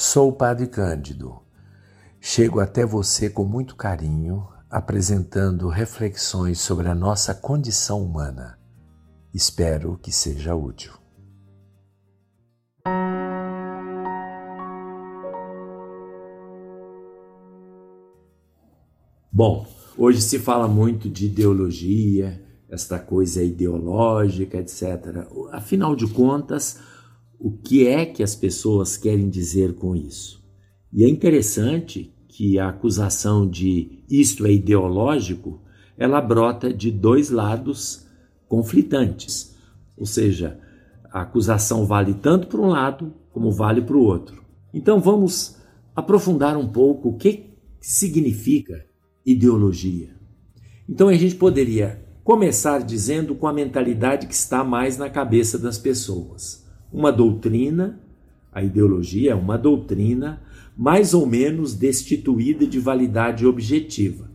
Sou o Padre Cândido. Chego até você com muito carinho, apresentando reflexões sobre a nossa condição humana. Espero que seja útil. Bom, hoje se fala muito de ideologia, esta coisa ideológica, etc. Afinal de contas, o que é que as pessoas querem dizer com isso? E é interessante que a acusação de isto é ideológico, ela brota de dois lados conflitantes. Ou seja, a acusação vale tanto para um lado como vale para o outro. Então vamos aprofundar um pouco o que significa ideologia. Então a gente poderia começar dizendo com a mentalidade que está mais na cabeça das pessoas. Uma doutrina, a ideologia é uma doutrina mais ou menos destituída de validade objetiva,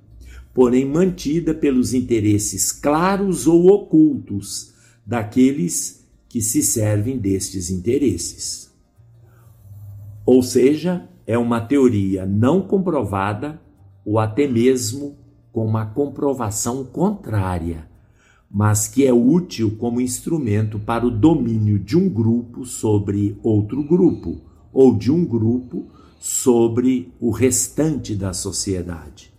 porém mantida pelos interesses claros ou ocultos daqueles que se servem destes interesses. Ou seja, é uma teoria não comprovada ou até mesmo com uma comprovação contrária, mas que é útil como instrumento para o domínio de um grupo sobre outro grupo, ou de um grupo sobre o restante da sociedade.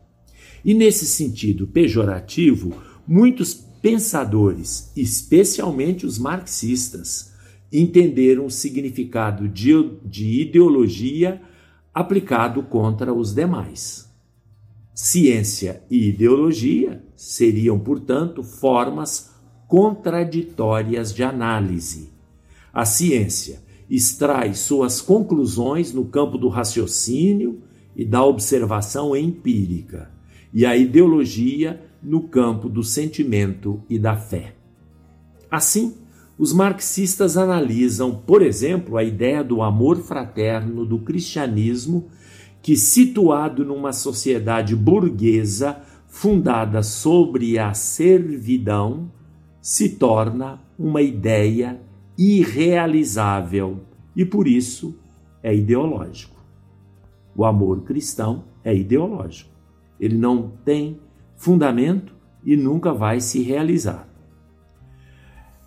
E nesse sentido pejorativo, muitos pensadores, especialmente os marxistas, entenderam o significado de, de ideologia aplicado contra os demais. Ciência e ideologia seriam, portanto, formas contraditórias de análise. A ciência extrai suas conclusões no campo do raciocínio e da observação empírica, e a ideologia no campo do sentimento e da fé. Assim, os marxistas analisam, por exemplo, a ideia do amor fraterno do cristianismo que, situado numa sociedade burguesa fundada sobre a servidão, se torna uma ideia irrealizável e, por isso, é ideológico. O amor cristão é ideológico. Ele não tem fundamento e nunca vai se realizar.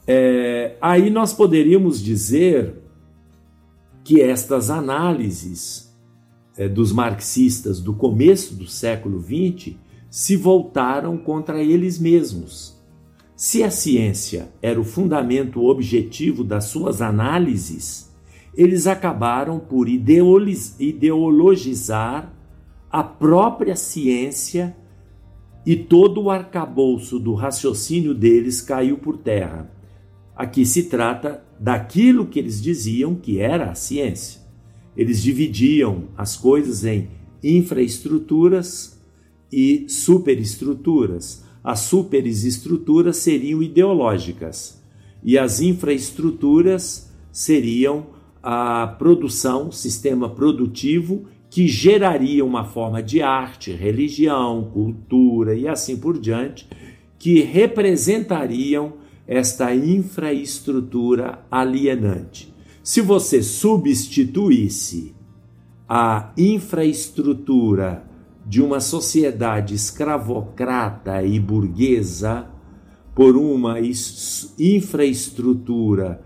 É, aí nós poderíamos dizer que estas análises é, dos marxistas do começo do século XX se voltaram contra eles mesmos. Se a ciência era o fundamento objetivo das suas análises, eles acabaram por ideologizar a própria ciência e todo o arcabouço do raciocínio deles caiu por terra. Aqui se trata daquilo que eles diziam que era a ciência. Eles dividiam as coisas em infraestruturas e superestruturas. As superestruturas seriam ideológicas e as infraestruturas seriam a produção, sistema produtivo que geraria uma forma de arte, religião, cultura e assim por diante, que representariam esta infraestrutura alienante. Se você substituísse a infraestrutura de uma sociedade escravocrata e burguesa por uma infraestrutura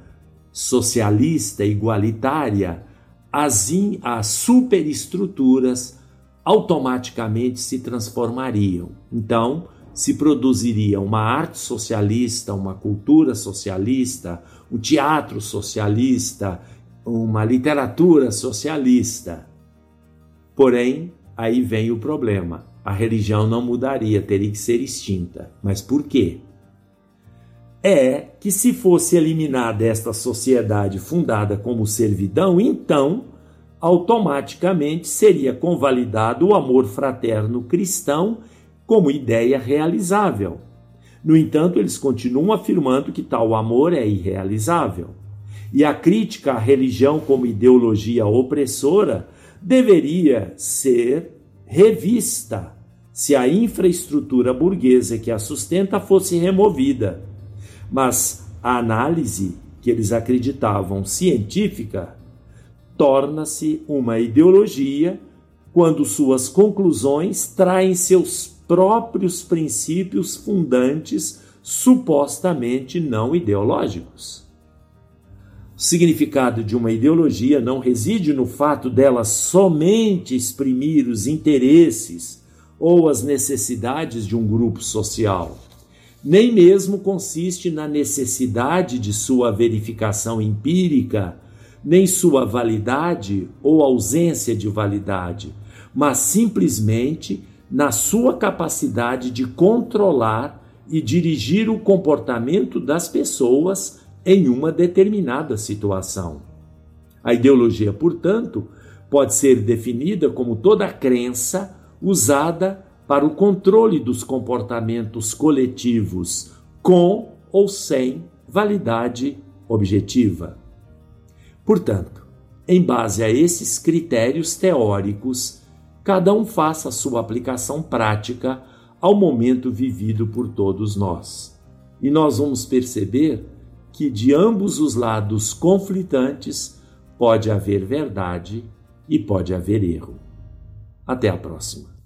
socialista igualitária, as, as superestruturas automaticamente se transformariam. Então, se produziria uma arte socialista, uma cultura socialista, um teatro socialista, uma literatura socialista. Porém, aí vem o problema. A religião não mudaria, teria que ser extinta. Mas por quê? É que se fosse eliminada esta sociedade fundada como servidão, então automaticamente seria convalidado o amor fraterno cristão como ideia realizável. No entanto, eles continuam afirmando que tal amor é irrealizável. E a crítica à religião como ideologia opressora deveria ser revista se a infraestrutura burguesa que a sustenta fosse removida. Mas a análise que eles acreditavam científica torna-se uma ideologia quando suas conclusões traem seus próprios princípios fundantes supostamente não ideológicos. O significado de uma ideologia não reside no fato dela somente exprimir os interesses ou as necessidades de um grupo social, nem mesmo consiste na necessidade de sua verificação empírica, nem sua validade ou ausência de validade, mas simplesmente na sua capacidade de controlar e dirigir o comportamento das pessoas em uma determinada situação. A ideologia, portanto, pode ser definida como toda crença usada para o controle dos comportamentos coletivos, com ou sem validade objetiva. Portanto, em base a esses critérios teóricos, cada um faça a sua aplicação prática ao momento vivido por todos nós. E nós vamos perceber que de ambos os lados conflitantes pode haver verdade e pode haver erro. Até a próxima.